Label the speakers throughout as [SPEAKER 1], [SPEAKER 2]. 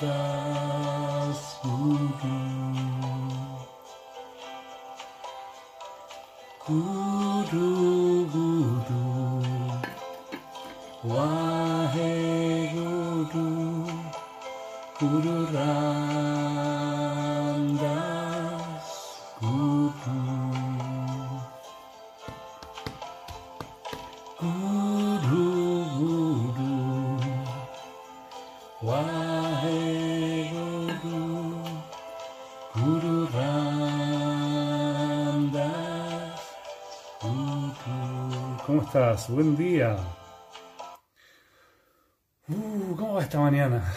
[SPEAKER 1] the Buen día. Uh, ¿Cómo va esta mañana?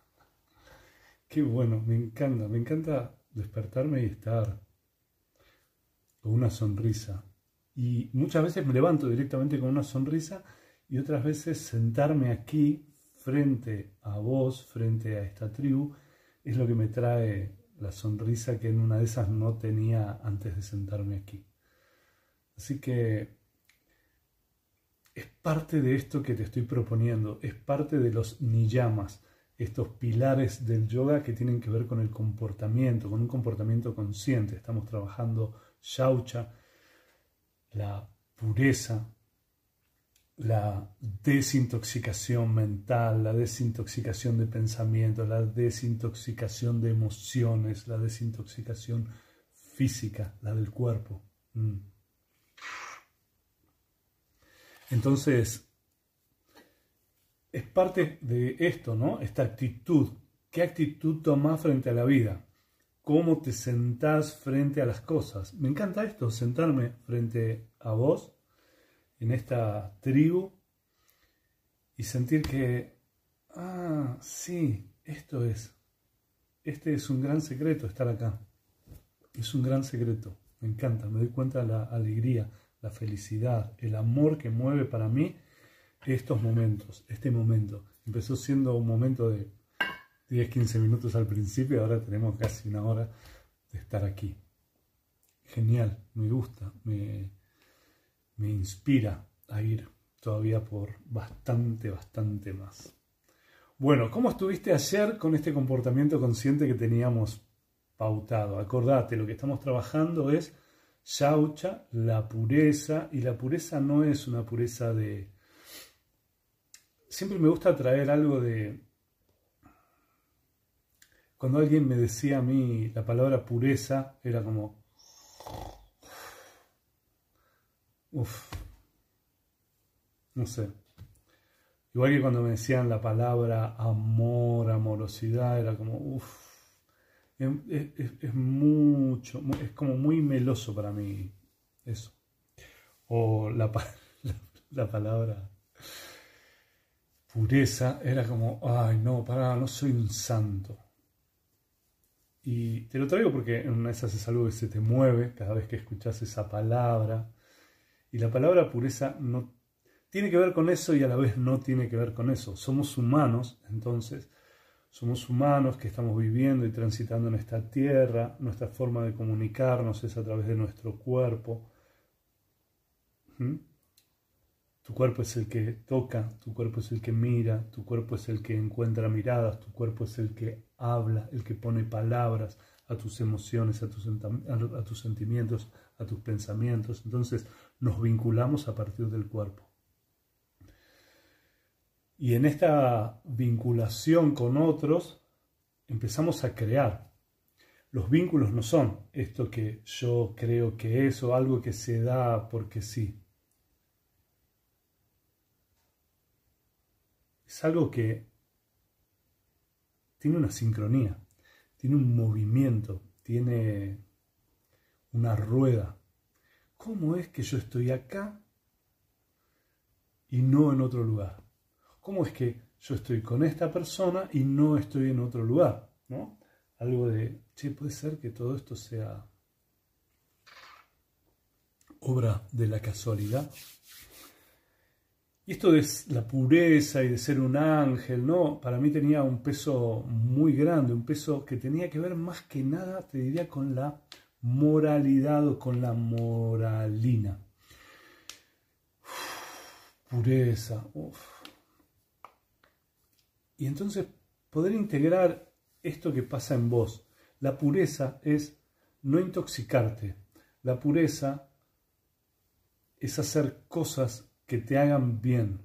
[SPEAKER 1] Qué bueno, me encanta, me encanta despertarme y estar con una sonrisa. Y muchas veces me levanto directamente con una sonrisa y otras veces sentarme aquí frente a vos, frente a esta tribu, es lo que me trae la sonrisa que en una de esas no tenía antes de sentarme aquí. Así que parte de esto que te estoy proponiendo, es parte de los niyamas, estos pilares del yoga que tienen que ver con el comportamiento, con un comportamiento consciente. Estamos trabajando shaucha, la pureza, la desintoxicación mental, la desintoxicación de pensamientos, la desintoxicación de emociones, la desintoxicación física, la del cuerpo. Mm. Entonces, es parte de esto, ¿no? Esta actitud. ¿Qué actitud tomás frente a la vida? ¿Cómo te sentás frente a las cosas? Me encanta esto, sentarme frente a vos, en esta tribu, y sentir que, ah, sí, esto es. Este es un gran secreto, estar acá. Es un gran secreto. Me encanta, me doy cuenta de la alegría, la felicidad, el amor que mueve para mí estos momentos, este momento. Empezó siendo un momento de 10, 15 minutos al principio, ahora tenemos casi una hora de estar aquí. Genial, me gusta, me, me inspira a ir todavía por bastante, bastante más. Bueno, ¿cómo estuviste ayer con este comportamiento consciente que teníamos pautado? Acordate, lo que estamos trabajando es Shaucha, la pureza, y la pureza no es una pureza de... Siempre me gusta traer algo de... Cuando alguien me decía a mí la palabra pureza, era como... Uf. No sé. Igual que cuando me decían la palabra amor, amorosidad, era como, uff, es, mucho, es como muy meloso para mí eso. O la, la, palabra pureza era como, ay no, para, no soy un santo. Y te lo traigo porque en una esas es algo que se te mueve cada vez que escuchas esa palabra. Y la palabra pureza no tiene que ver con eso y a la vez no tiene que ver con eso. Somos humanos, entonces, somos humanos que estamos viviendo y transitando en esta tierra, nuestra forma de comunicarnos es a través de nuestro cuerpo. ¿Mm? Tu cuerpo es el que toca, tu cuerpo es el que mira, tu cuerpo es el que encuentra miradas, tu cuerpo es el que habla, el que pone palabras a tus emociones, a tus, a tus sentimientos, a tus pensamientos. Entonces nos vinculamos a partir del cuerpo. Y en esta vinculación con otros empezamos a crear. Los vínculos no son esto que yo creo que es o algo que se da porque sí. Es algo que tiene una sincronía, tiene un movimiento, tiene una rueda. ¿Cómo es que yo estoy acá y no en otro lugar? ¿Cómo es que yo estoy con esta persona y no estoy en otro lugar? ¿no? Algo de, che, puede ser que todo esto sea obra de la casualidad. Y esto de la pureza y de ser un ángel, ¿no? Para mí tenía un peso muy grande, un peso que tenía que ver más que nada, te diría, con la moralidad o con la moralina. pureza, uff. Y entonces poder integrar esto que pasa en vos. La pureza es no intoxicarte. La pureza es hacer cosas que te hagan bien,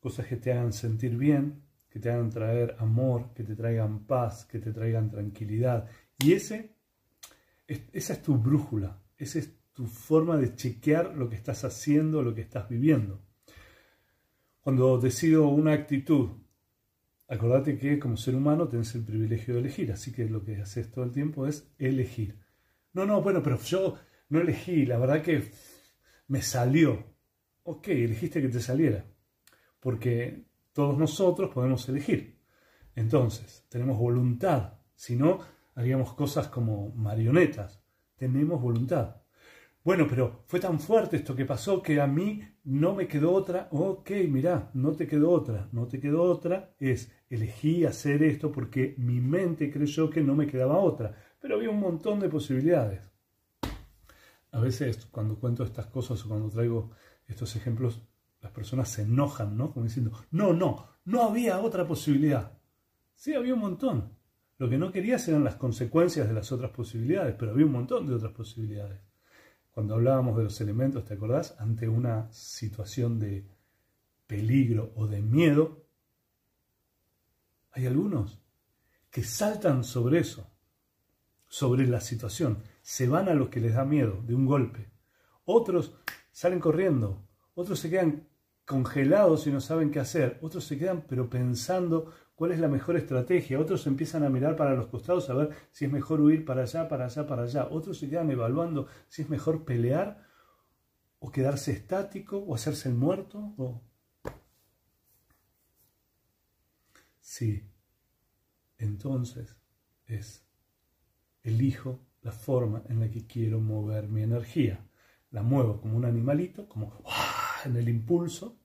[SPEAKER 1] cosas que te hagan sentir bien, que te hagan traer amor, que te traigan paz, que te traigan tranquilidad. Y ese, esa es tu brújula, esa es tu forma de chequear lo que estás haciendo, lo que estás viviendo. Cuando decido una actitud, acordate que como ser humano tenés el privilegio de elegir, así que lo que haces todo el tiempo es elegir. No, no, bueno, pero yo no elegí, la verdad que me salió. Ok, elegiste que te saliera, porque todos nosotros podemos elegir. Entonces, tenemos voluntad, si no, haríamos cosas como marionetas. Tenemos voluntad. Bueno, pero fue tan fuerte esto que pasó que a mí no me quedó otra. Ok, mirá, no te quedó otra. No te quedó otra es elegí hacer esto porque mi mente creyó que no me quedaba otra. Pero había un montón de posibilidades. A veces cuando cuento estas cosas o cuando traigo estos ejemplos, las personas se enojan, ¿no? Como diciendo, no, no, no había otra posibilidad. Sí, había un montón. Lo que no querías eran las consecuencias de las otras posibilidades, pero había un montón de otras posibilidades cuando hablábamos de los elementos, ¿te acordás? Ante una situación de peligro o de miedo, hay algunos que saltan sobre eso, sobre la situación, se van a lo que les da miedo de un golpe. Otros salen corriendo, otros se quedan congelados y no saben qué hacer, otros se quedan pero pensando cuál es la mejor estrategia. Otros empiezan a mirar para los costados a ver si es mejor huir para allá, para allá, para allá. Otros se quedan evaluando si es mejor pelear o quedarse estático o hacerse el muerto. Sí, entonces es elijo la forma en la que quiero mover mi energía. La muevo como un animalito, como en el impulso.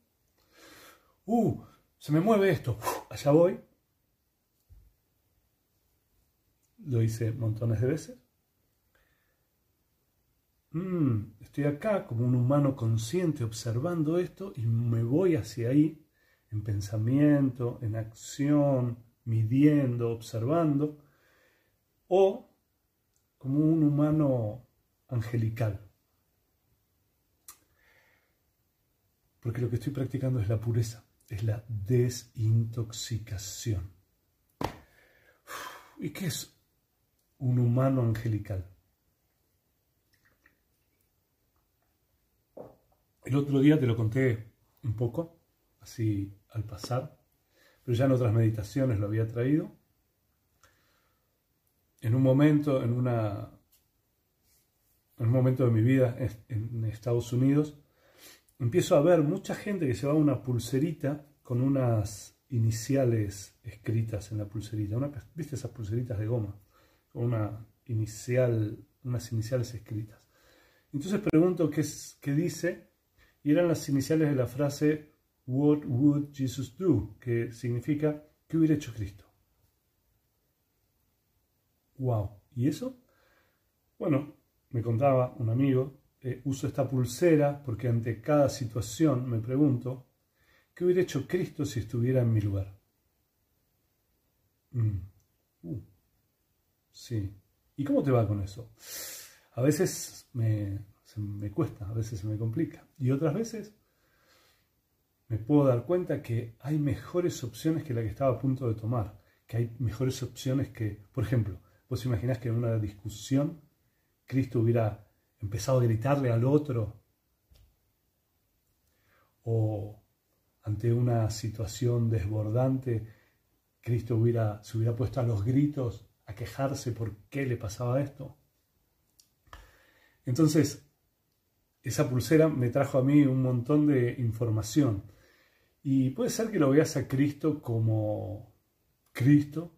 [SPEAKER 1] ¡Uh! se me mueve esto, allá voy. Lo hice montones de veces. Mm, estoy acá como un humano consciente observando esto y me voy hacia ahí en pensamiento, en acción, midiendo, observando, o como un humano angelical. Porque lo que estoy practicando es la pureza es la desintoxicación. ¿Y qué es un humano angelical? El otro día te lo conté un poco, así al pasar, pero ya en otras meditaciones lo había traído. En un momento, en una en un momento de mi vida en Estados Unidos, empiezo a ver mucha gente que va una pulserita con unas iniciales escritas en la pulserita. ¿Viste esas pulseritas de goma? Con una inicial, unas iniciales escritas. Entonces pregunto qué, es, qué dice, y eran las iniciales de la frase What would Jesus do? que significa ¿qué hubiera hecho Cristo? ¡Wow! ¿Y eso? Bueno, me contaba un amigo eh, uso esta pulsera porque ante cada situación me pregunto, ¿qué hubiera hecho Cristo si estuviera en mi lugar? Mm. Uh. Sí. ¿Y cómo te va con eso? A veces me, me cuesta, a veces se me complica. Y otras veces me puedo dar cuenta que hay mejores opciones que la que estaba a punto de tomar. Que hay mejores opciones que, por ejemplo, vos imaginás que en una discusión Cristo hubiera empezado a gritarle al otro o ante una situación desbordante, Cristo hubiera, se hubiera puesto a los gritos a quejarse por qué le pasaba esto. Entonces, esa pulsera me trajo a mí un montón de información. Y puede ser que lo veas a Cristo como Cristo,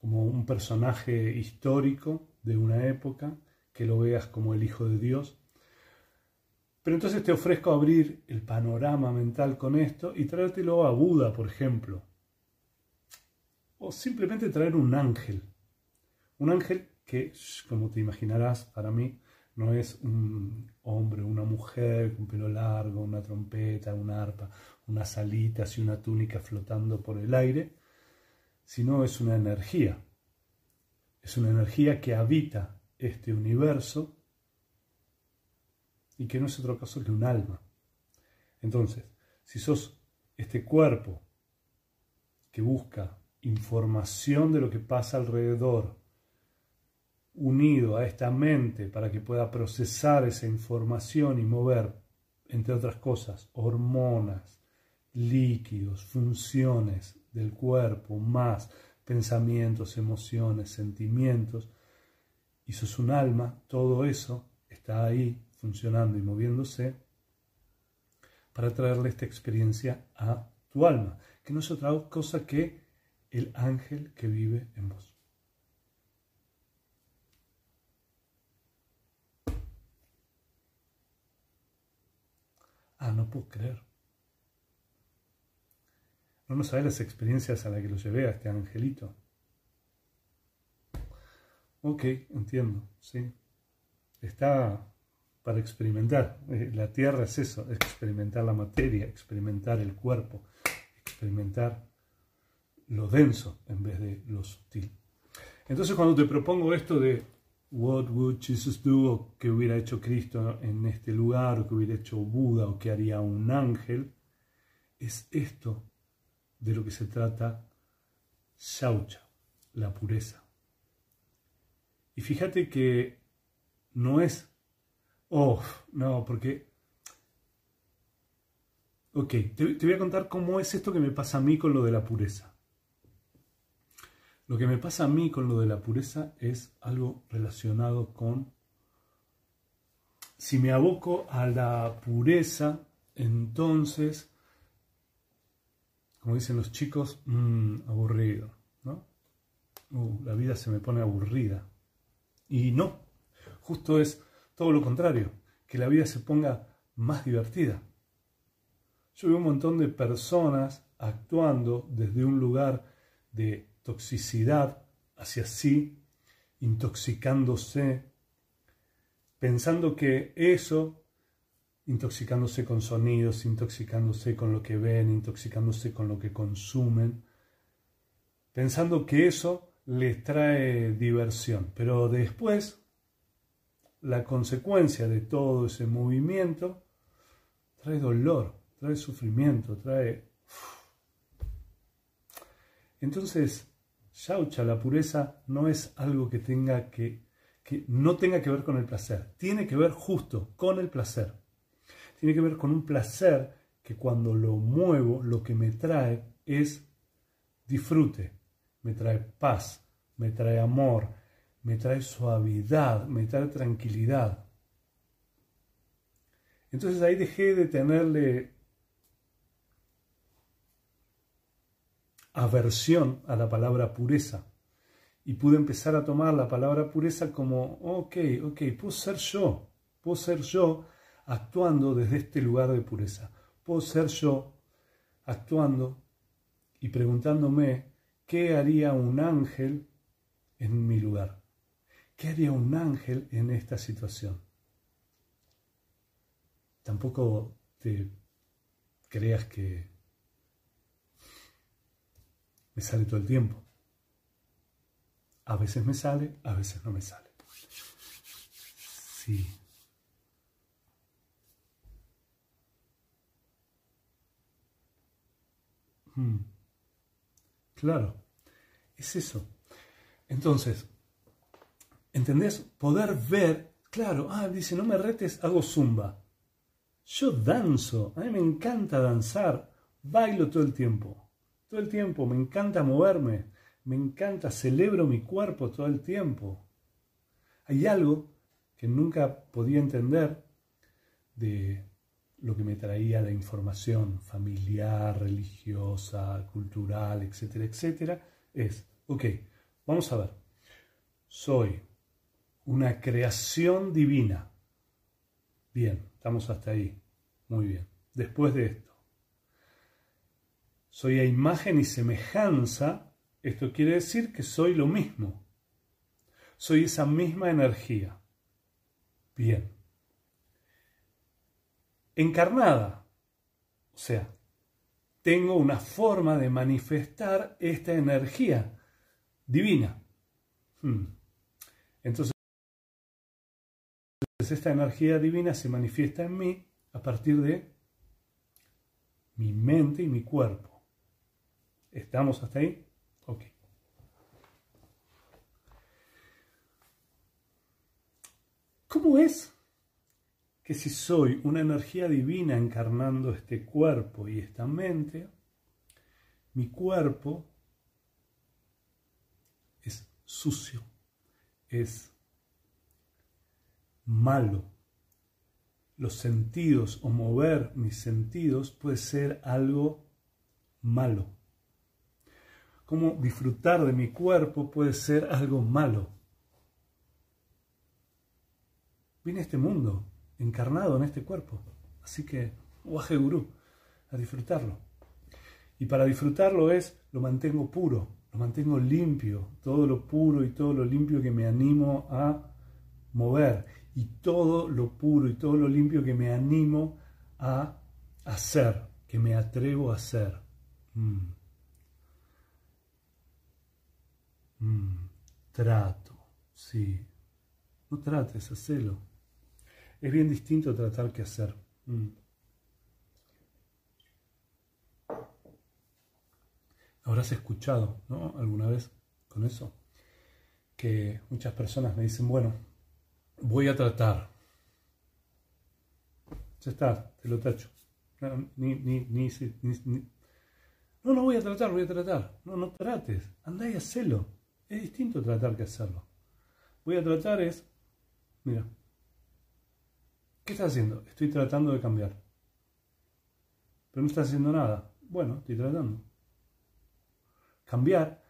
[SPEAKER 1] como un personaje histórico de una época, que lo veas como el Hijo de Dios. Pero entonces te ofrezco abrir el panorama mental con esto y traértelo a Buda, por ejemplo. O simplemente traer un ángel. Un ángel que, como te imaginarás, para mí no es un hombre, una mujer con pelo largo, una trompeta, una arpa, unas alitas y una túnica flotando por el aire, sino es una energía. Es una energía que habita este universo y que no es otro caso que un alma. Entonces, si sos este cuerpo que busca información de lo que pasa alrededor, unido a esta mente para que pueda procesar esa información y mover, entre otras cosas, hormonas, líquidos, funciones del cuerpo, más pensamientos, emociones, sentimientos, y sos un alma, todo eso está ahí funcionando y moviéndose para traerle esta experiencia a tu alma, que no es otra cosa que el ángel que vive en vos. Ah, no puedo creer. No, no sabes las experiencias a las que lo llevé a este angelito. Ok, entiendo, sí. Está para experimentar. Eh, la tierra es eso, experimentar la materia, experimentar el cuerpo, experimentar lo denso en vez de lo sutil. Entonces cuando te propongo esto de what would Jesus do o qué hubiera hecho Cristo en este lugar o qué hubiera hecho Buda o qué haría un ángel, es esto de lo que se trata Shaucha, la pureza. Y fíjate que no es, oh, no, porque, ok, te, voy a contar cómo es esto que me pasa a mí con lo de la pureza. Lo que me pasa a mí con lo de la pureza es algo relacionado con, si me aboco a la pureza, entonces, como dicen los chicos, mmm, aburrido, ¿no? Uh, la vida se me pone aburrida. Y no, justo es todo lo contrario, que la vida se ponga más divertida. Yo veo un montón de personas actuando desde un lugar de toxicidad hacia sí, intoxicándose, pensando que eso, intoxicándose con sonidos, intoxicándose con lo que ven, intoxicándose con lo que consumen, pensando que eso les trae diversión. Pero después, la consecuencia de todo ese movimiento trae dolor, trae sufrimiento, trae... Entonces, Shaucha, la pureza, no es algo que tenga que, que no tenga que ver con el placer. Tiene que ver justo con el placer. Tiene que ver con un placer que cuando lo muevo, lo que me trae es disfrute, me trae paz, me trae amor, me trae suavidad, me trae tranquilidad. Entonces ahí dejé de tenerle aversión a la palabra pureza y pude empezar a tomar la palabra pureza como, ok, ok, puedo ser yo, puedo ser yo actuando desde este lugar de pureza, puedo ser yo actuando y preguntándome ¿Qué haría un ángel en mi lugar? ¿Qué haría un ángel en esta situación? Tampoco te creas que me sale todo el tiempo. A veces me sale, a veces no me sale. Sí. Hmm. Claro, es eso. Entonces, ¿entendés? Poder ver, claro, ah, dice, no me retes, hago zumba. Yo danzo, a mí me encanta danzar, bailo todo el tiempo, todo el tiempo, me encanta moverme, me encanta, celebro mi cuerpo todo el tiempo. Hay algo que nunca podía entender de lo que me traía la información familiar, religiosa, cultural, etcétera, etcétera, es, ok, vamos a ver, soy una creación divina. Bien, estamos hasta ahí. Muy bien. Después de esto, soy a imagen y semejanza, esto quiere decir que soy lo mismo. Soy esa misma energía. Bien encarnada. O sea, tengo una forma de manifestar esta energía divina. Hmm. Entonces, esta energía divina se manifiesta en mí a partir de mi mente y mi cuerpo. ¿Estamos hasta ahí? Ok. ¿Cómo es que si soy una energía divina encarnando este cuerpo y esta mente, mi cuerpo es sucio, es malo. Los sentidos o mover mis sentidos puede ser algo malo. Como disfrutar de mi cuerpo puede ser algo malo. Vine a este mundo encarnado en este cuerpo. Así que, Waje Gurú, a disfrutarlo. Y para disfrutarlo es, lo mantengo puro, lo mantengo limpio, todo lo puro y todo lo limpio que me animo a mover, y todo lo puro y todo lo limpio que me animo a hacer, que me atrevo a hacer. Mm. Mm. Trato, sí. No trates, hacelo. Es bien distinto tratar que hacer. Mm. Habrás escuchado, ¿no? Alguna vez con eso, que muchas personas me dicen, bueno, voy a tratar. Ya está, te lo tacho. No, ni, ni, ni, no, no voy a tratar, voy a tratar. No, no trates. Andá y hacelo. Es distinto tratar que hacerlo. Voy a tratar es, mira, ¿Qué estás haciendo? Estoy tratando de cambiar. Pero no estás haciendo nada. Bueno, estoy tratando. Cambiar.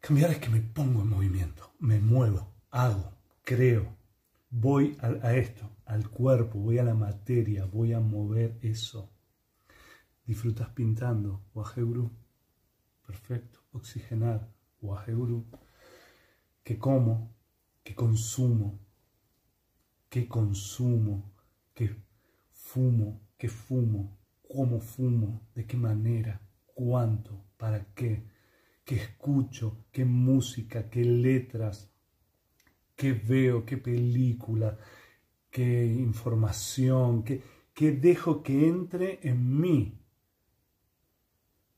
[SPEAKER 1] Cambiar es que me pongo en movimiento, me muevo, hago, creo, voy a, esto, al cuerpo, voy a la materia, voy a mover eso. Disfrutas pintando, Waheguru. Perfecto. Oxigenar, Waheguru. Que como, que consumo, qué consumo, qué fumo, qué fumo, cómo fumo, de qué manera, cuánto, para qué, qué escucho, qué música, qué letras, qué veo, qué película, qué información, qué, qué dejo que entre en mí.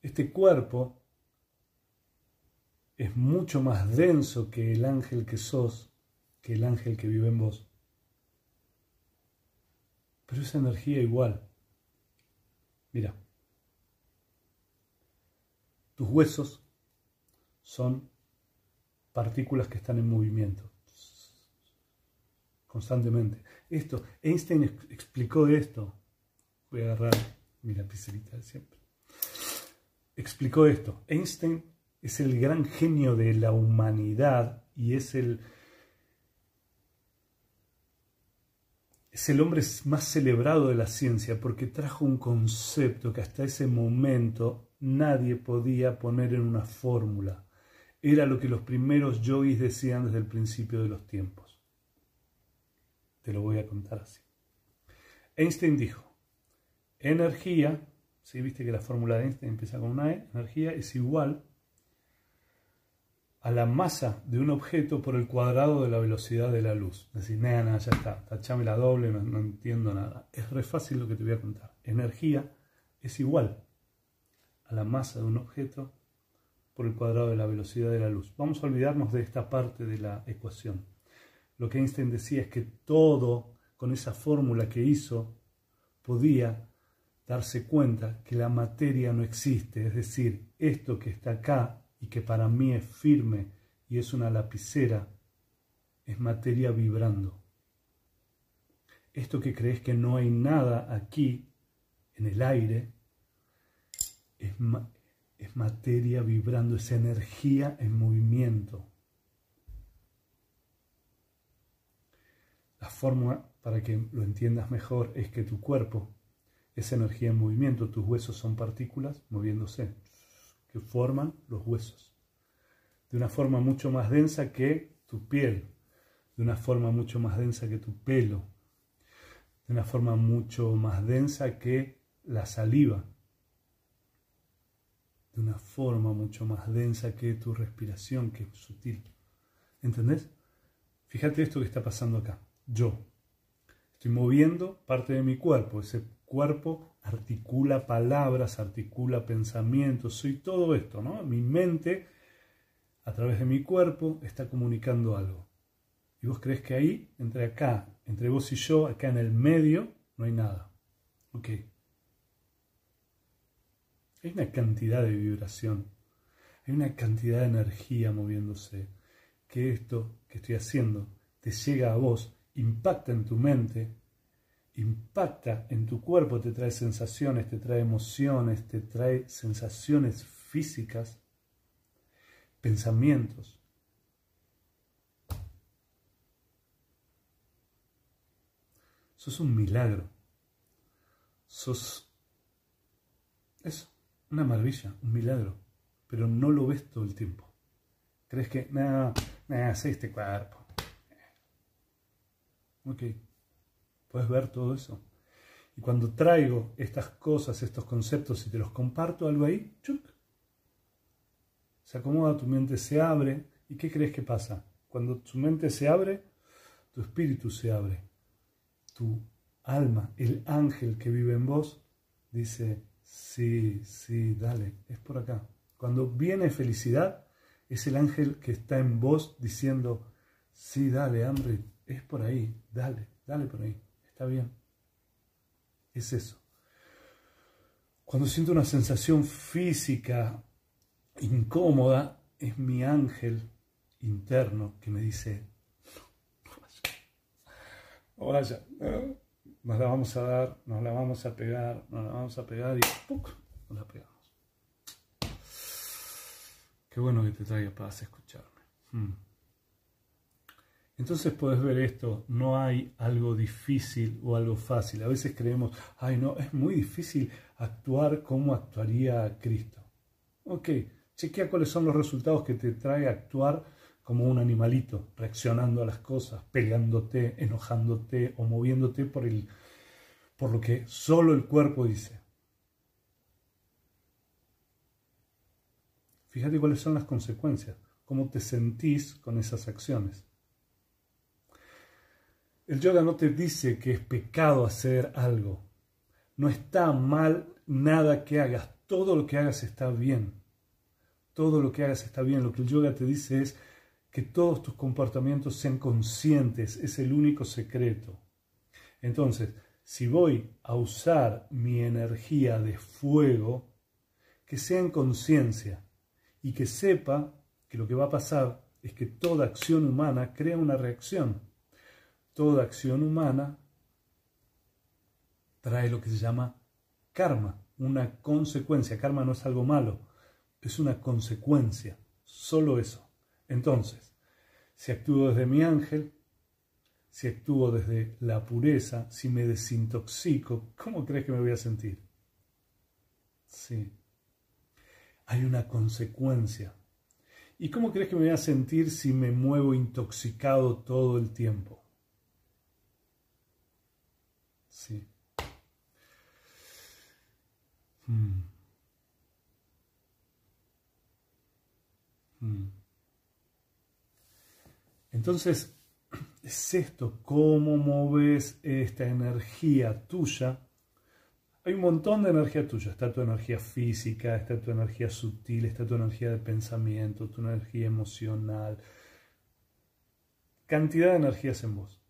[SPEAKER 1] Este cuerpo es mucho más denso que el ángel que sos, que el ángel que vive en vos. Pero esa energía igual. Mira, tus huesos son partículas que están en movimiento constantemente. Esto, Einstein explicó esto. Voy a agarrar mi lapicerita de siempre. Explicó esto. Einstein es el gran genio de la humanidad y es el, es el hombre más celebrado de la ciencia porque trajo un concepto que hasta ese momento nadie podía poner en una fórmula. Era lo que los primeros yogis decían desde el principio de los tiempos. Te lo voy a contar así. Einstein dijo, energía, si viste que la fórmula de Einstein empieza con una E, energía es igual a la masa de un objeto por el cuadrado de la velocidad de la luz. Decís, nada, nada, ya está, tachame la doble, no, no, entiendo nada. Es re fácil lo que te voy a contar. Energía es igual a la masa de un objeto por el cuadrado de la velocidad de la luz. Vamos a olvidarnos de esta parte de la ecuación. Lo que Einstein decía es que todo, con esa fórmula que hizo, podía darse cuenta que la materia no existe, es decir, esto que está acá y que para mí es firme y es una lapicera, es materia vibrando. Esto que crees que no hay nada aquí, en el aire, es, es materia vibrando, es energía en movimiento. La forma para que lo entiendas mejor es que tu cuerpo es energía en movimiento, tus huesos son partículas moviéndose que forman los huesos, de una forma mucho más densa que tu piel, de una forma mucho más densa que tu pelo, de una forma mucho más densa que la saliva. de una forma mucho más densa que tu respiración, que es sutil. ¿Entendés? Fíjate esto que está pasando acá. Yo estoy moviendo parte de mi cuerpo. Ese cuerpo articula palabras, articula pensamientos, soy todo esto, ¿no? Mi mente, a través de mi cuerpo, está comunicando algo. Y vos crees que ahí, entre acá, entre vos y yo, acá en el medio, no hay nada. Ok. Hay una cantidad de vibración, hay una cantidad de energía moviéndose, que esto que estoy haciendo te llega a vos, impacta en tu mente, impacta en tu cuerpo, te trae sensaciones, te trae emociones, te trae sensaciones físicas, pensamientos. Sos un milagro. Sos eso, una maravilla, un milagro. Pero no lo ves todo el tiempo. Crees que, nada, nada, sé este cuerpo. Ok, puedes ver todo eso. Y cuando traigo estas cosas, estos conceptos y te los comparto, algo ahí, ¡chuc! se acomoda, tu mente se abre. ¿Y qué crees que pasa? Cuando tu mente se abre, tu espíritu se abre. Tu alma, el ángel que vive en vos, dice, sí, sí, dale, es por acá. Cuando viene felicidad, es el ángel que está en vos diciendo, sí, dale, hambre, es por ahí, dale, dale por ahí, está bien. Es eso. Cuando siento una sensación física incómoda, es mi ángel interno que me dice, no vaya, nos la vamos a dar, nos la vamos a pegar, nos la vamos a pegar y ¡puc! nos la pegamos. Qué bueno que te traiga paz escucharme. Hmm. Entonces puedes ver esto, no hay algo difícil o algo fácil. A veces creemos, ay no, es muy difícil actuar como actuaría Cristo. Ok, chequea cuáles son los resultados que te trae actuar como un animalito, reaccionando a las cosas, peleándote, enojándote o moviéndote por, el, por lo que solo el cuerpo dice. Fíjate cuáles son las consecuencias, cómo te sentís con esas acciones. El yoga no te dice que es pecado hacer algo. No está mal nada que hagas. Todo lo que hagas está bien. Todo lo que hagas está bien. Lo que el yoga te dice es que todos tus comportamientos sean conscientes. Es el único secreto. Entonces, si voy a usar mi energía de fuego, que sea en conciencia y que sepa que lo que va a pasar es que toda acción humana crea una reacción toda acción humana trae lo que se llama karma, una consecuencia. Karma no es algo malo, es una consecuencia, solo eso. Entonces, si actúo desde mi ángel, si actúo desde la pureza, si me desintoxico, ¿cómo crees que me voy a sentir? Sí. Hay una consecuencia. ¿Y cómo crees que me voy a sentir si me muevo intoxicado todo el tiempo? Sí. Hmm. Hmm. Entonces, es esto, cómo moves esta energía tuya. Hay un montón de energía tuya. Está tu energía física, está tu energía sutil, está tu energía de pensamiento, tu energía emocional. Cantidad de energías en vos.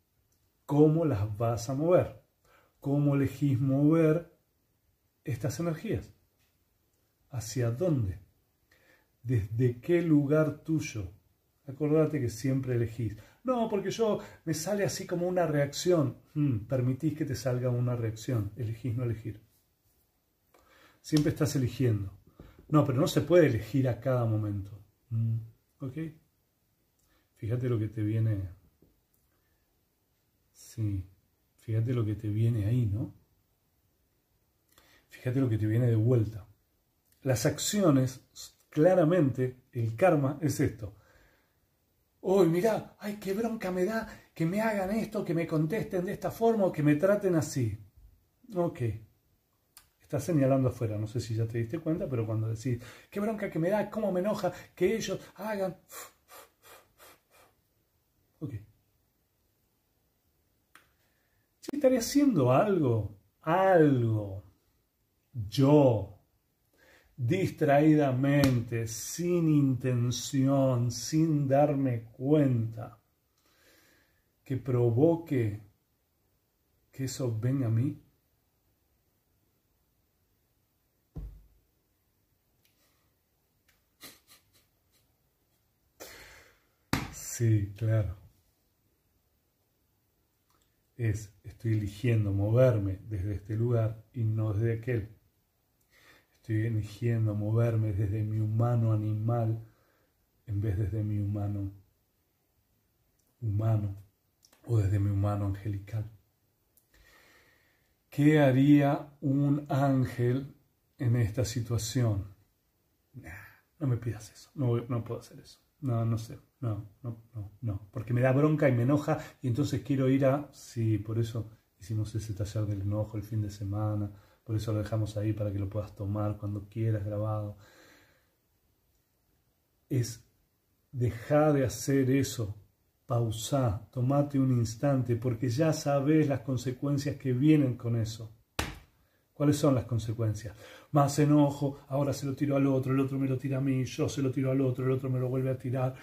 [SPEAKER 1] ¿Cómo las vas a mover? ¿Cómo elegís mover estas energías? ¿Hacia dónde? ¿Desde qué lugar tuyo? Acordate que siempre elegís. No, porque yo me sale así como una reacción. Hmm, permitís que te salga una reacción. Elegís no elegir. Siempre estás eligiendo. No, pero no se puede elegir a cada momento. Hmm, ¿Ok? Fíjate lo que te viene. Sí. Fíjate lo que te viene ahí, ¿no? Fíjate lo que te viene de vuelta. Las acciones, claramente, el karma es esto. Uy, mira, ay, qué bronca me da que me hagan esto, que me contesten de esta forma o que me traten así. Ok. Está señalando afuera, no sé si ya te diste cuenta, pero cuando decís, qué bronca que me da, cómo me enoja que ellos hagan... Ok. Si estaré haciendo algo, algo, yo, distraídamente, sin intención, sin darme cuenta, que provoque que eso venga a mí? Sí, claro. Es, estoy eligiendo moverme desde este lugar y no desde aquel. Estoy eligiendo moverme desde mi humano animal en vez desde mi humano humano o desde mi humano angelical. ¿Qué haría un ángel en esta situación? no me pidas eso, no, no puedo hacer eso. No, no sé, no, no, no, no, porque me da bronca y me enoja y entonces quiero ir a, sí, por eso hicimos ese taller del enojo el fin de semana, por eso lo dejamos ahí para que lo puedas tomar cuando quieras grabado. Es dejar de hacer eso pausa, tomate un instante, porque ya sabes las consecuencias que vienen con eso. ¿Cuáles son las consecuencias? Más enojo, ahora se lo tiro al otro, el otro me lo tira a mí, yo se lo tiro al otro, el otro me lo vuelve a tirar.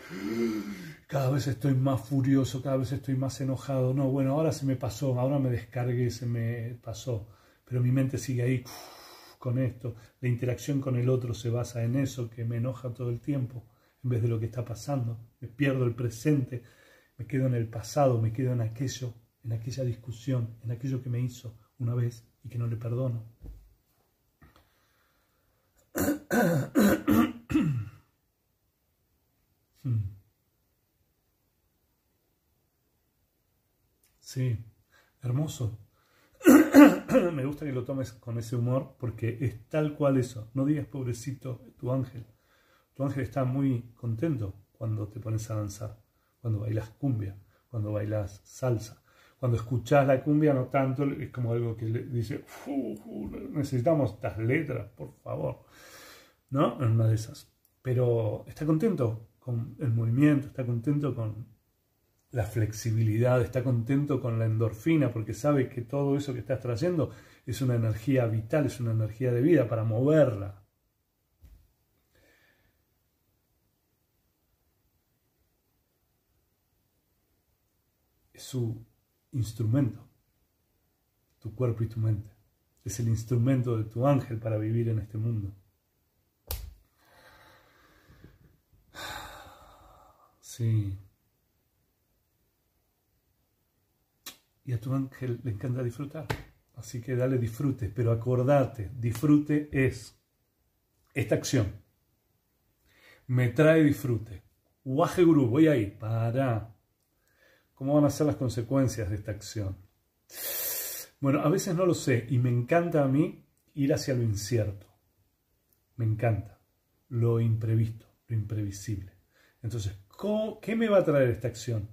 [SPEAKER 1] Cada vez estoy más furioso, cada vez estoy más enojado. No, bueno, ahora se me pasó, ahora me descargué, se me pasó. Pero mi mente sigue ahí con esto. La interacción con el otro se basa en eso, que me enoja todo el tiempo, en vez de lo que está pasando. Me pierdo el presente, me quedo en el pasado, me quedo en aquello, en aquella discusión, en aquello que me hizo una vez y que no le perdono. Sí, hermoso. Me gusta que lo tomes con ese humor porque es tal cual eso. No digas pobrecito tu ángel. Tu ángel está muy contento cuando te pones a danzar cuando bailas cumbia, cuando bailas salsa. Cuando escuchas la cumbia, no tanto, es como algo que le dice, necesitamos estas letras, por favor. ¿No? En una de esas. Pero está contento con el movimiento, está contento con la flexibilidad, está contento con la endorfina, porque sabe que todo eso que estás trayendo es una energía vital, es una energía de vida para moverla. su instrumento, tu cuerpo y tu mente. Es el instrumento de tu ángel para vivir en este mundo. Sí. Y a tu ángel le encanta disfrutar. Así que dale disfrute, pero acordate, disfrute es esta acción. Me trae disfrute. Waje Guru, voy ahí, para. ¿Cómo van a ser las consecuencias de esta acción? Bueno, a veces no lo sé y me encanta a mí ir hacia lo incierto. Me encanta lo imprevisto, lo imprevisible. Entonces, ¿qué me va a traer esta acción?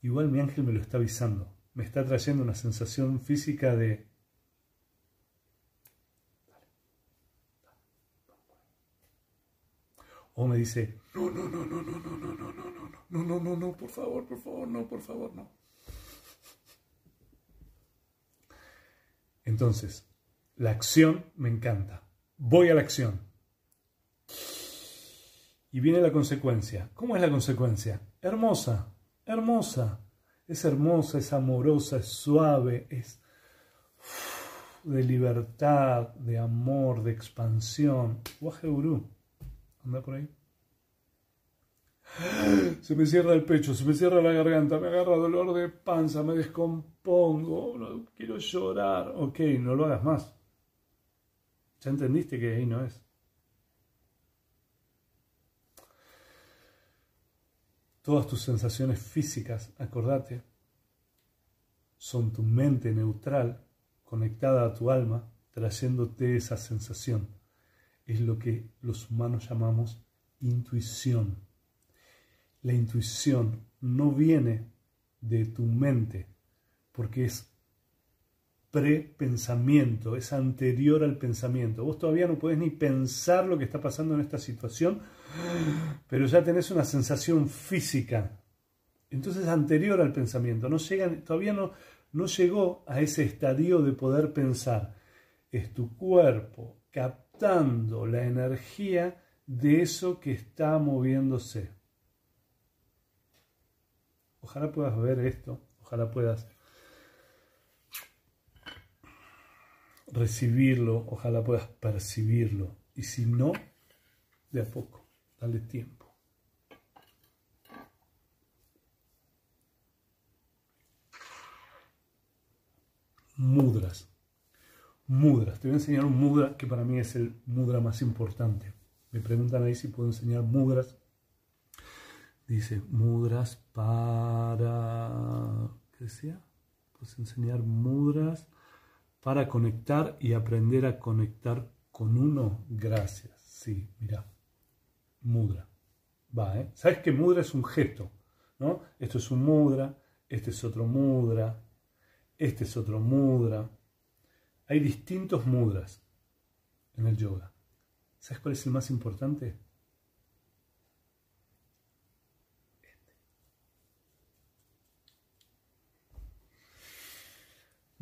[SPEAKER 1] Igual mi ángel me lo está avisando. Me está trayendo una sensación física de... O me dice, no, no, no, no, no, no, no, no, no, no, no, no, no, no, por favor, por favor, no, por favor, no. Entonces, la acción me encanta. Voy a la acción. Y viene la consecuencia. ¿Cómo es la consecuencia? Hermosa, hermosa. Es hermosa, es amorosa, es suave, es de libertad, de amor, de expansión. Waje Anda por ahí. Se me cierra el pecho, se me cierra la garganta, me agarra dolor de panza, me descompongo, quiero llorar. Ok, no lo hagas más. Ya entendiste que ahí no es. Todas tus sensaciones físicas, acordate, son tu mente neutral conectada a tu alma, trayéndote esa sensación. Es lo que los humanos llamamos intuición la intuición no viene de tu mente, porque es prepensamiento, es anterior al pensamiento. Vos todavía no podés ni pensar lo que está pasando en esta situación, pero ya tenés una sensación física. Entonces es anterior al pensamiento, no todavía no, no llegó a ese estadio de poder pensar. Es tu cuerpo captando la energía de eso que está moviéndose. Ojalá puedas ver esto, ojalá puedas recibirlo, ojalá puedas percibirlo. Y si no, de a poco, dale tiempo. Mudras. Mudras. Te voy a enseñar un mudra que para mí es el mudra más importante. Me preguntan ahí si puedo enseñar mudras. Dice, mudras para... ¿Qué decía? Puedes enseñar mudras para conectar y aprender a conectar con uno. Gracias. Sí, mira. Mudra. Va, ¿eh? ¿Sabes que mudra es un gesto? ¿no? Esto es un mudra, este es otro mudra, este es otro mudra. Hay distintos mudras en el yoga. ¿Sabes cuál es el más importante?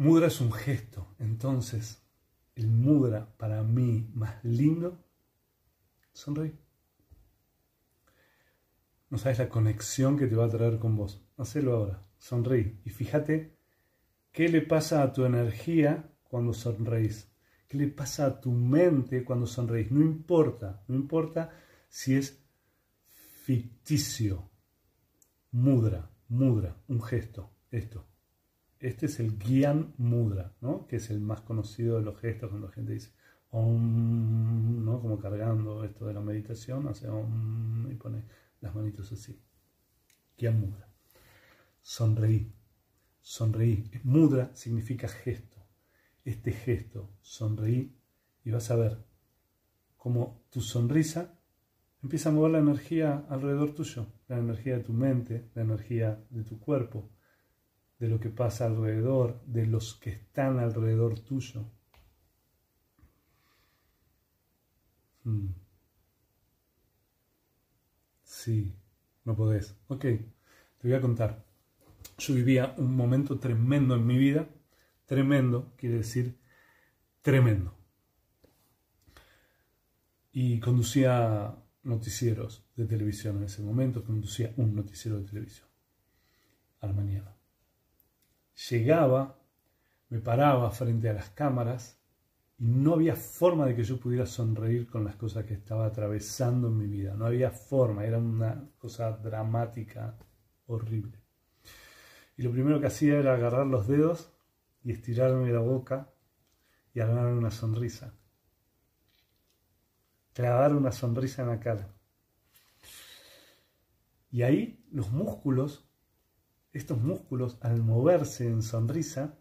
[SPEAKER 1] Mudra es un gesto, entonces el mudra para mí más lindo, sonreír. No sabes la conexión que te va a traer con vos. Hacelo ahora, sonreí. Y fíjate qué le pasa a tu energía cuando sonreís. ¿Qué le pasa a tu mente cuando sonreís? No importa, no importa si es ficticio. Mudra, mudra, un gesto, esto. Este es el Gyan Mudra, ¿no? que es el más conocido de los gestos cuando la gente dice Om, como cargando esto de la meditación, hace Om y pone las manitos así. Gyan Mudra. Sonreí, sonreí. Mudra significa gesto. Este gesto, sonreí, y vas a ver cómo tu sonrisa empieza a mover la energía alrededor tuyo, la energía de tu mente, la energía de tu cuerpo de lo que pasa alrededor, de los que están alrededor tuyo. Hmm. Sí, no podés. Ok, te voy a contar. Yo vivía un momento tremendo en mi vida. Tremendo quiere decir tremendo. Y conducía noticieros de televisión en ese momento, conducía un noticiero de televisión a mañana llegaba, me paraba frente a las cámaras y no había forma de que yo pudiera sonreír con las cosas que estaba atravesando en mi vida. No había forma, era una cosa dramática, horrible. Y lo primero que hacía era agarrar los dedos y estirarme la boca y agarrar una sonrisa. Clavar una sonrisa en la cara. Y ahí los músculos estos músculos al moverse en sonrisa,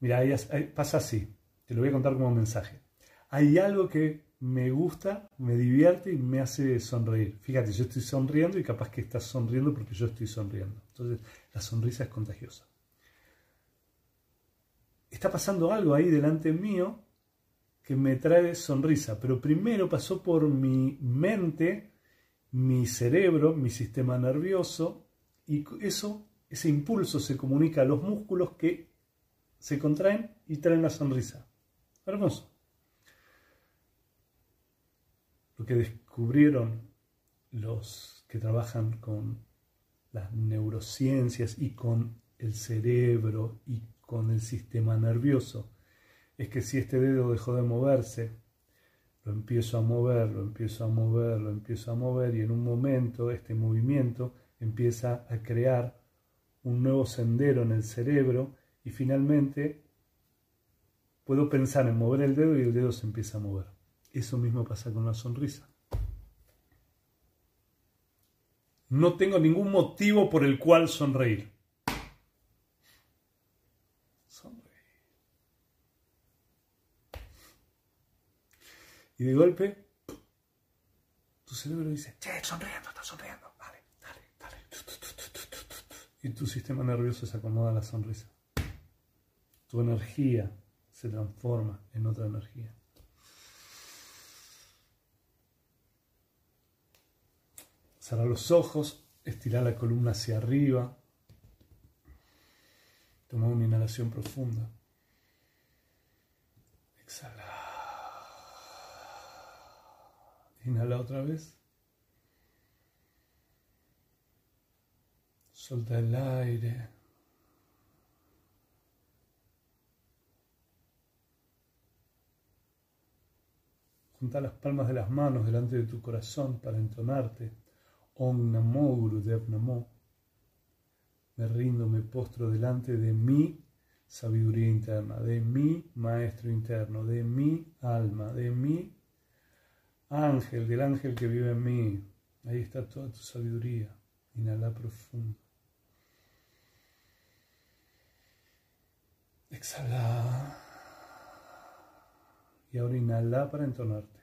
[SPEAKER 1] mira, pasa así, te lo voy a contar como mensaje. Hay algo que me gusta, me divierte y me hace sonreír. Fíjate, yo estoy sonriendo y capaz que estás sonriendo porque yo estoy sonriendo. Entonces, la sonrisa es contagiosa. Está pasando algo ahí delante mío que me trae sonrisa, pero primero pasó por mi mente mi cerebro, mi sistema nervioso, y eso, ese impulso se comunica a los músculos que se contraen y traen la sonrisa. Hermoso. Lo que descubrieron los que trabajan con las neurociencias y con el cerebro y con el sistema nervioso es que si este dedo dejó de moverse, lo empiezo a mover, lo empiezo a mover, lo empiezo a mover y en un momento este movimiento empieza a crear un nuevo sendero en el cerebro y finalmente puedo pensar en mover el dedo y el dedo se empieza a mover. Eso mismo pasa con la sonrisa. No tengo ningún motivo por el cual sonreír. Y de golpe, tu cerebro dice, che, sonriendo, está sonriendo. Vale, dale, dale. Y tu sistema nervioso se acomoda a la sonrisa. tu energía se transforma en otra energía. Cerrar los ojos, estirar la columna hacia arriba. Toma una inhalación profunda. Exhala. Inhala otra vez. Solta el aire. Junta las palmas de las manos delante de tu corazón para entonarte. Om Namo Gurudev Namo. Me rindo, me postro delante de mi sabiduría interna, de mi maestro interno, de mi alma, de mi ángel, del ángel que vive en mí. Ahí está toda tu sabiduría. Inhala profundo. Exhala. Y ahora inhala para entonarte.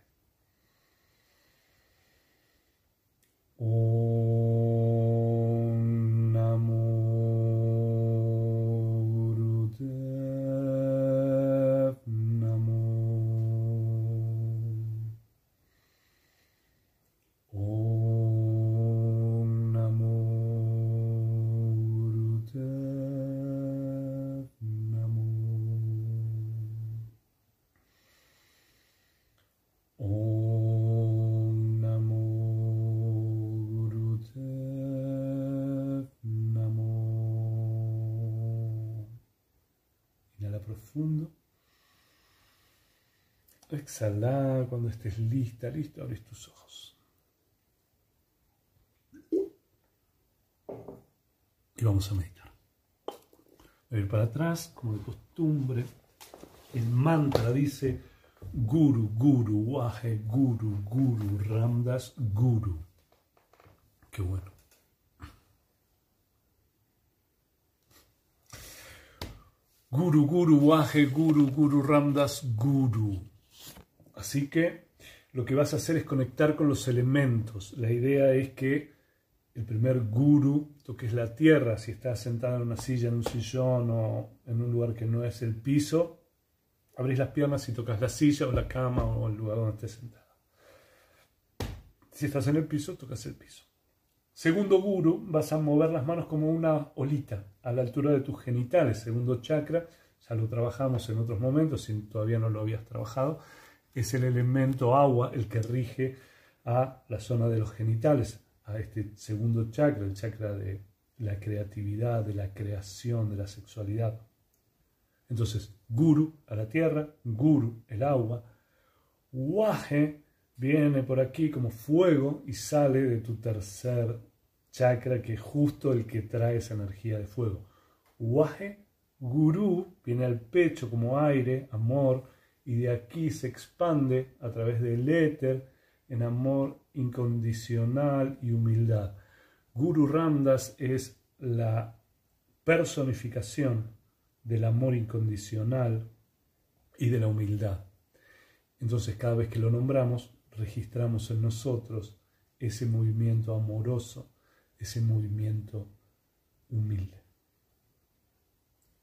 [SPEAKER 1] Exhala cuando estés lista, listo, abres tus ojos. Y vamos a meditar. Voy a ir para atrás, como de costumbre. El mantra dice Guru, Guru, Waje, Guru, Guru, Ramdas, Guru. Qué bueno. Guru, Guru, Waje, Guru, Guru, Ramdas, Guru. Así que lo que vas a hacer es conectar con los elementos. La idea es que el primer guru toques la tierra, si estás sentado en una silla, en un sillón o en un lugar que no es el piso, abrís las piernas y tocas la silla o la cama o el lugar donde estés sentado. Si estás en el piso, tocas el piso. Segundo guru, vas a mover las manos como una olita a la altura de tus genitales. Segundo chakra, ya lo trabajamos en otros momentos, si todavía no lo habías trabajado, es el elemento agua el que rige a la zona de los genitales, a este segundo chakra, el chakra de la creatividad, de la creación, de la sexualidad. Entonces, guru a la tierra, guru el agua, waje viene por aquí como fuego y sale de tu tercer chakra, que es justo el que trae esa energía de fuego. Waje, guru, viene al pecho como aire, amor, y de aquí se expande a través del éter en amor incondicional y humildad. Guru Ramdas es la personificación del amor incondicional y de la humildad. Entonces cada vez que lo nombramos, registramos en nosotros ese movimiento amoroso, ese movimiento humilde.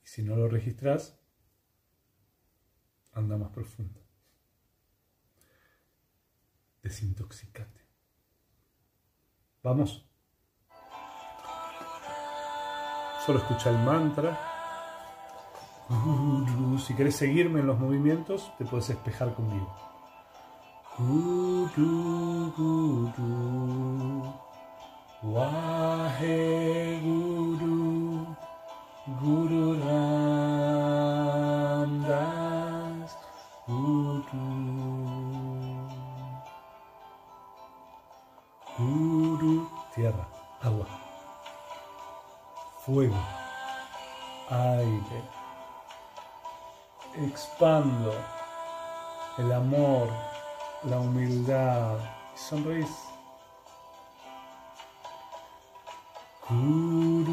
[SPEAKER 1] Y si no lo registras, anda más profundo. Desintoxicate. Vamos. Solo escucha el mantra. Si quieres seguirme en los movimientos, te puedes espejar conmigo. Guru, Guru, Wahe Guru, Guru Ramdas, Guru. Tierra, agua, fuego, aire. Expando el amor, la humildad. Guru, Guru,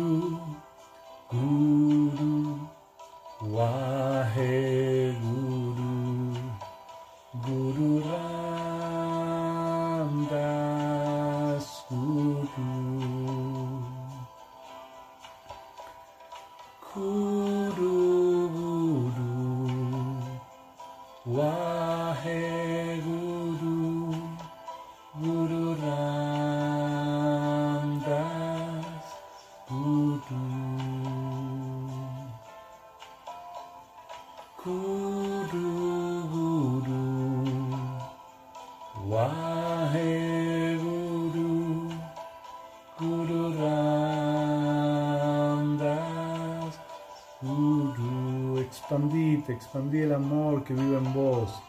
[SPEAKER 1] expandí el amor que vive en vos.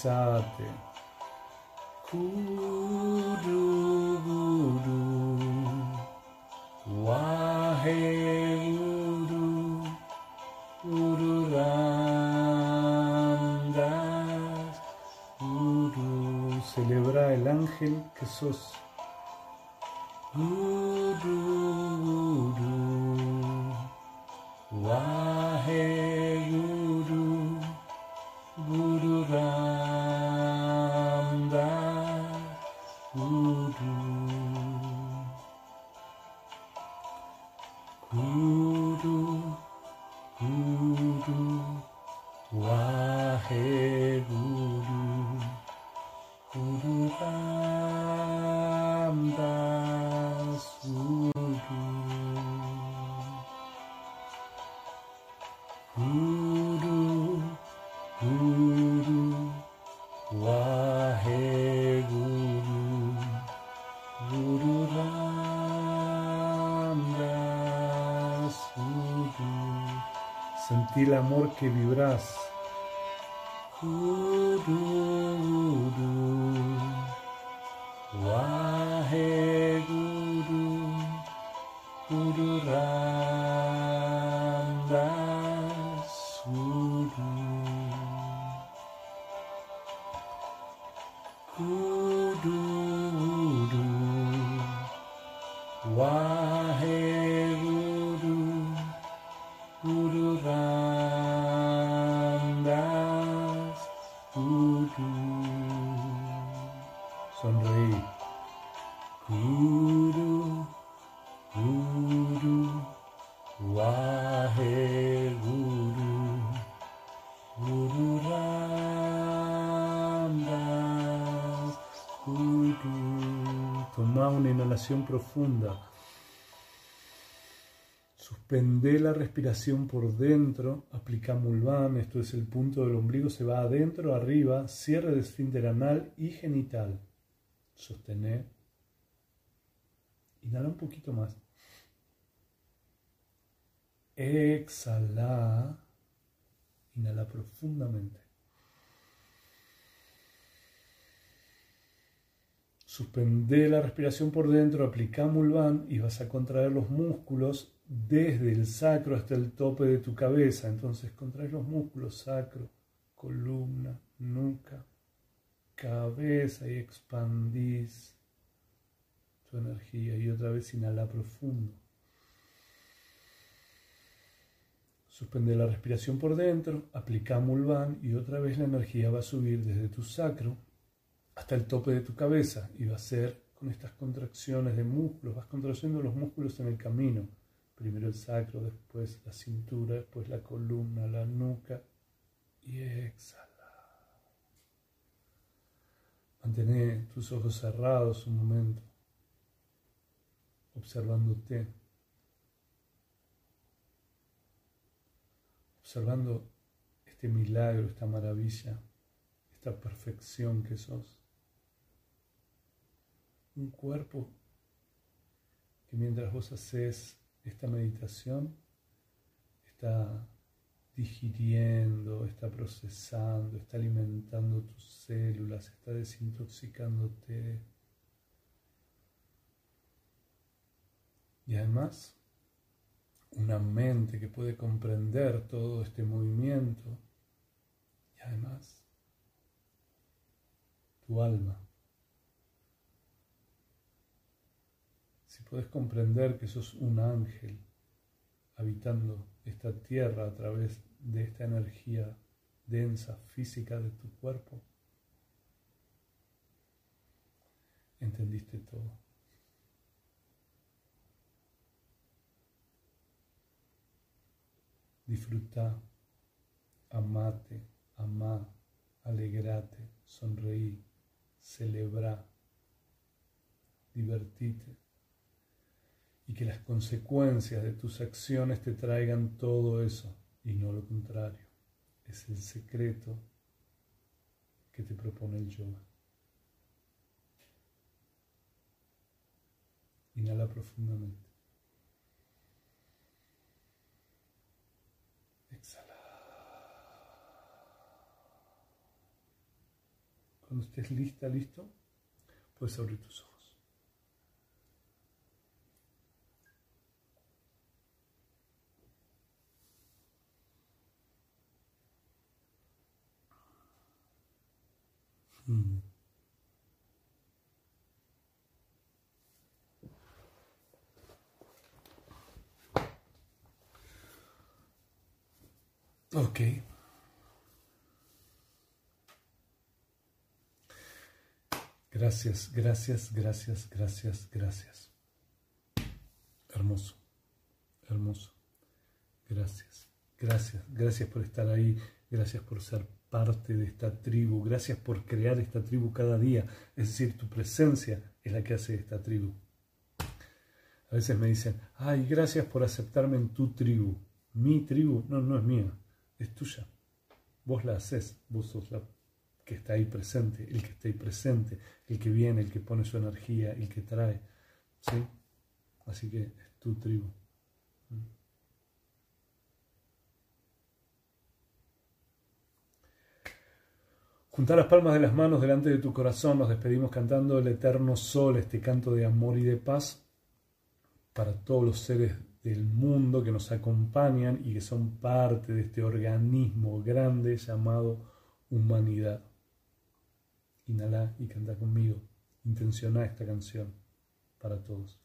[SPEAKER 1] Suavizate. Guru, Guru, Wahe Guru, Guru Ramdas Guru, celebra el ángel que sos. Guru, que vibras. Profunda. Suspende la respiración por dentro, aplica Mulvan, esto es el punto del ombligo, se va adentro, arriba, cierre de esfínter anal y genital. Sostener. Inhala un poquito más. Exhala. Inhala profundamente. Suspende la respiración por dentro, aplica Mulvan y vas a contraer los músculos desde el sacro hasta el tope de tu cabeza. Entonces contraes los músculos sacro, columna, nuca, cabeza y expandís tu energía. Y otra vez inhala profundo. Suspende la respiración por dentro, aplica Mulvan y otra vez la energía va a subir desde tu sacro hasta el tope de tu cabeza y va a ser con estas contracciones de músculos, vas contrayendo los músculos en el camino. Primero el sacro, después la cintura, después la columna, la nuca y exhala. Mantén tus ojos cerrados un momento, observándote, observando este milagro, esta maravilla, esta perfección que sos. Un cuerpo que mientras vos haces esta meditación está digiriendo, está procesando, está alimentando tus células, está desintoxicándote. Y además, una mente que puede comprender todo este movimiento. Y además, tu alma. Puedes comprender que sos un ángel habitando esta tierra a través de esta energía densa física de tu cuerpo, entendiste todo. disfruta, amate, amá, alegrate, sonreí, celebra, divertite y que las consecuencias de tus acciones te traigan todo eso y no lo contrario. Es el secreto que te propone el yoga. Inhala profundamente. Exhala. Cuando estés lista, listo, puedes abrir tus ojos. Mm. Gracias, gracias, gracias, gracias, gracias. Hermoso, hermoso. Gracias, gracias, gracias por estar ahí, gracias por ser parte de esta tribu, gracias por crear esta tribu cada día, es decir, tu presencia es la que hace esta tribu. A veces me dicen, ay, gracias por aceptarme en tu tribu. Mi tribu, no, no es mía, es tuya. Vos la haces, vos sos la que está ahí presente, el que está ahí presente, el que viene, el que pone su energía, el que trae. ¿Sí? Así que es tu tribu. Juntar las palmas de las manos delante de tu corazón, nos despedimos cantando el eterno sol, este canto de amor y de paz para todos los seres del mundo que nos acompañan y que son parte de este organismo grande llamado humanidad. Inhala y canta conmigo. Intenciona esta canción para todos.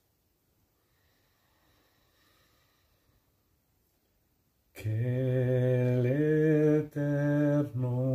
[SPEAKER 1] Que el eterno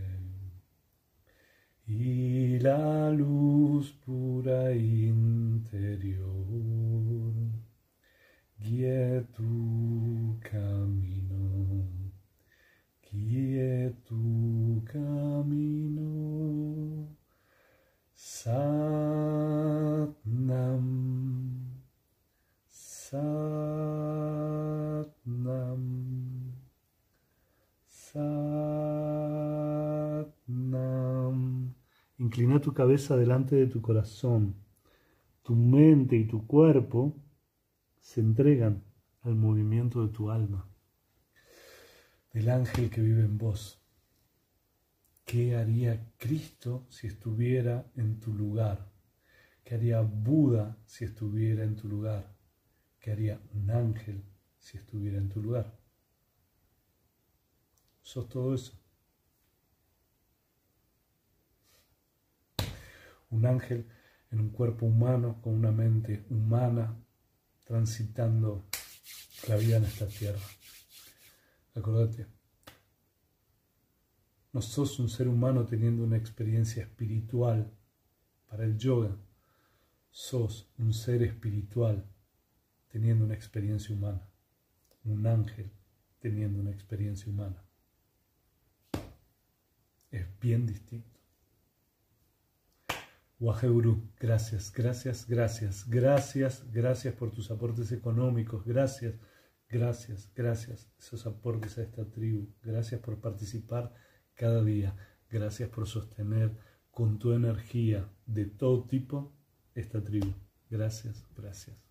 [SPEAKER 1] y la luz pura interior guíe tu camino, guíe tu camino, Satnam, Satnam. Inclina tu cabeza delante de tu corazón, tu mente y tu cuerpo se entregan al movimiento de tu alma, del ángel que vive en vos. ¿Qué haría Cristo si estuviera en tu lugar? ¿Qué haría Buda si estuviera en tu lugar? ¿Qué haría un ángel si estuviera en tu lugar? Sos todo eso. Un ángel en un cuerpo humano, con una mente humana, transitando la vida en esta tierra. Acordate, no sos un ser humano teniendo una experiencia espiritual para el yoga, sos un ser espiritual teniendo una experiencia humana, un ángel teniendo una experiencia humana. Es bien distinto. Waheguru, gracias, gracias, gracias, gracias, gracias por tus aportes económicos, gracias, gracias, gracias, esos aportes a esta tribu, gracias por participar cada día, gracias por sostener con tu energía de todo tipo esta tribu. Gracias, gracias.